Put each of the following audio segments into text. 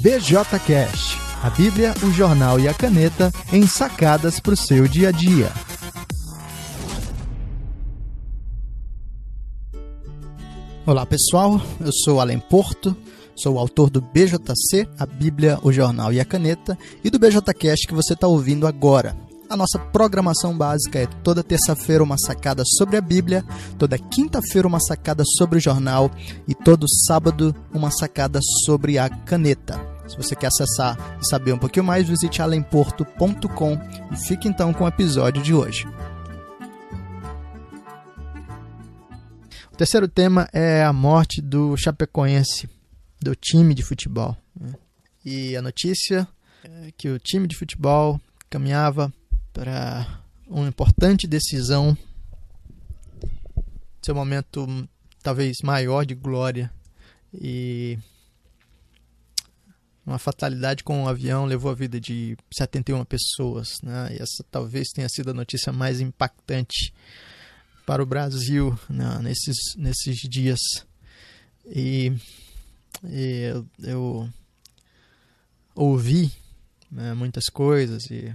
BJCast, a Bíblia, o jornal e a caneta em sacadas para o seu dia a dia. Olá pessoal, eu sou Alan Porto, sou o autor do BJC, a Bíblia, o jornal e a caneta, e do BJCast que você está ouvindo agora. A nossa programação básica é toda terça-feira uma sacada sobre a Bíblia, toda quinta-feira uma sacada sobre o jornal e todo sábado uma sacada sobre a caneta. Se você quer acessar e saber um pouquinho mais, visite alemporto.com e fique então com o episódio de hoje. O terceiro tema é a morte do Chapecoense, do time de futebol. Né? E a notícia é que o time de futebol caminhava para uma importante decisão, seu momento talvez maior de glória e uma fatalidade com um avião levou a vida de 71 pessoas, né? E essa talvez tenha sido a notícia mais impactante para o Brasil né? nesses nesses dias. E, e eu, eu ouvi né, muitas coisas e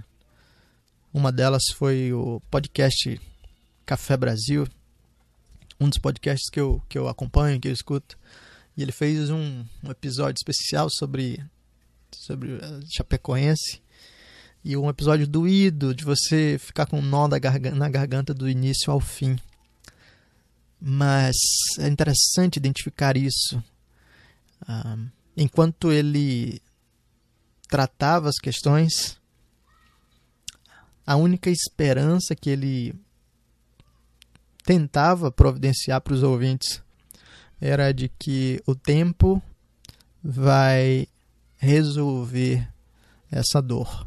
uma delas foi o podcast Café Brasil, um dos podcasts que eu, que eu acompanho, que eu escuto. E ele fez um, um episódio especial sobre, sobre Chapecoense. E um episódio doído de você ficar com um nó garganta, na garganta do início ao fim. Mas é interessante identificar isso. Ah, enquanto ele tratava as questões, a única esperança que ele tentava providenciar para os ouvintes era de que o tempo vai resolver essa dor.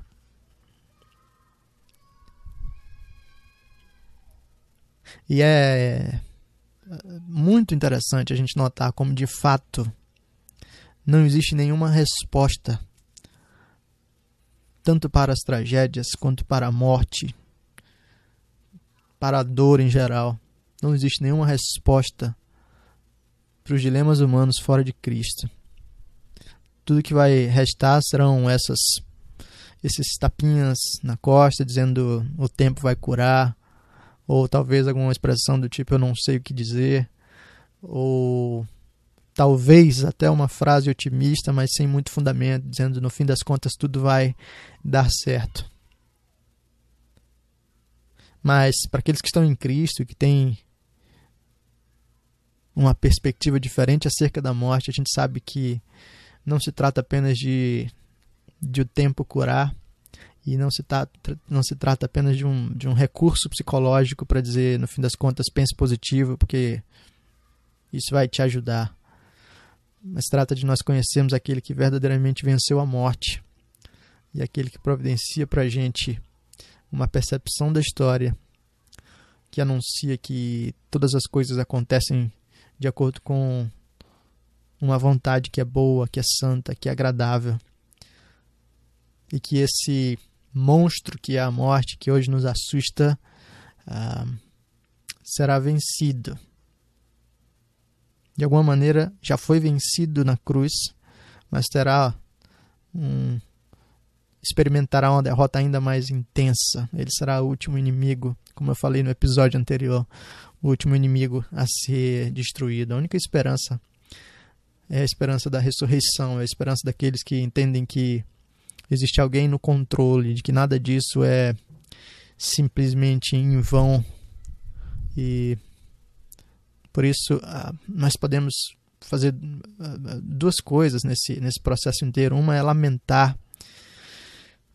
E é muito interessante a gente notar como de fato não existe nenhuma resposta tanto para as tragédias quanto para a morte, para a dor em geral. Não existe nenhuma resposta para os dilemas humanos fora de Cristo. Tudo que vai restar serão essas esses tapinhas na costa dizendo o tempo vai curar, ou talvez alguma expressão do tipo eu não sei o que dizer, ou talvez até uma frase otimista, mas sem muito fundamento, dizendo no fim das contas tudo vai dar certo. Mas para aqueles que estão em Cristo, que têm uma perspectiva diferente acerca da morte, a gente sabe que não se trata apenas de, de o tempo curar e não se, tá, não se trata apenas de um, de um recurso psicológico para dizer, no fim das contas, pense positivo, porque isso vai te ajudar. Mas trata de nós conhecermos aquele que verdadeiramente venceu a morte e aquele que providencia para a gente uma percepção da história que anuncia que todas as coisas acontecem de acordo com uma vontade que é boa, que é santa, que é agradável. E que esse monstro que é a morte, que hoje nos assusta, uh, será vencido de alguma maneira já foi vencido na cruz, mas terá um experimentará uma derrota ainda mais intensa. Ele será o último inimigo, como eu falei no episódio anterior, o último inimigo a ser destruído. A única esperança é a esperança da ressurreição, é a esperança daqueles que entendem que existe alguém no controle, de que nada disso é simplesmente em vão e por isso, ah, nós podemos fazer ah, duas coisas nesse, nesse processo inteiro. Uma é lamentar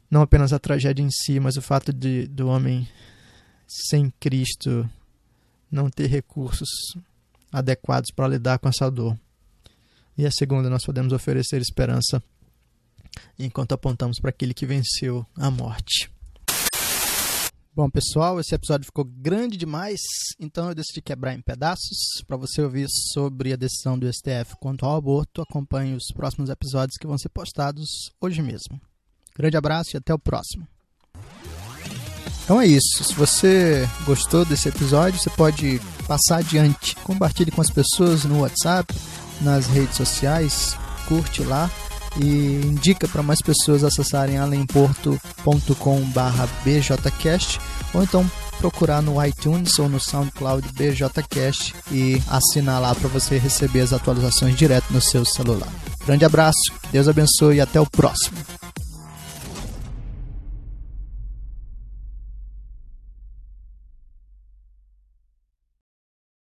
não apenas a tragédia em si, mas o fato de do homem sem Cristo não ter recursos adequados para lidar com essa dor. E a segunda, nós podemos oferecer esperança enquanto apontamos para aquele que venceu a morte. Bom, pessoal, esse episódio ficou grande demais, então eu decidi quebrar em pedaços. Para você ouvir sobre a decisão do STF quanto ao aborto, acompanhe os próximos episódios que vão ser postados hoje mesmo. Grande abraço e até o próximo. Então é isso. Se você gostou desse episódio, você pode passar adiante. Compartilhe com as pessoas no WhatsApp, nas redes sociais, curte lá e indica para mais pessoas acessarem alemporto.com/bjcast ou então procurar no iTunes ou no SoundCloud BJCast e assinar lá para você receber as atualizações direto no seu celular. Grande abraço, Deus abençoe e até o próximo.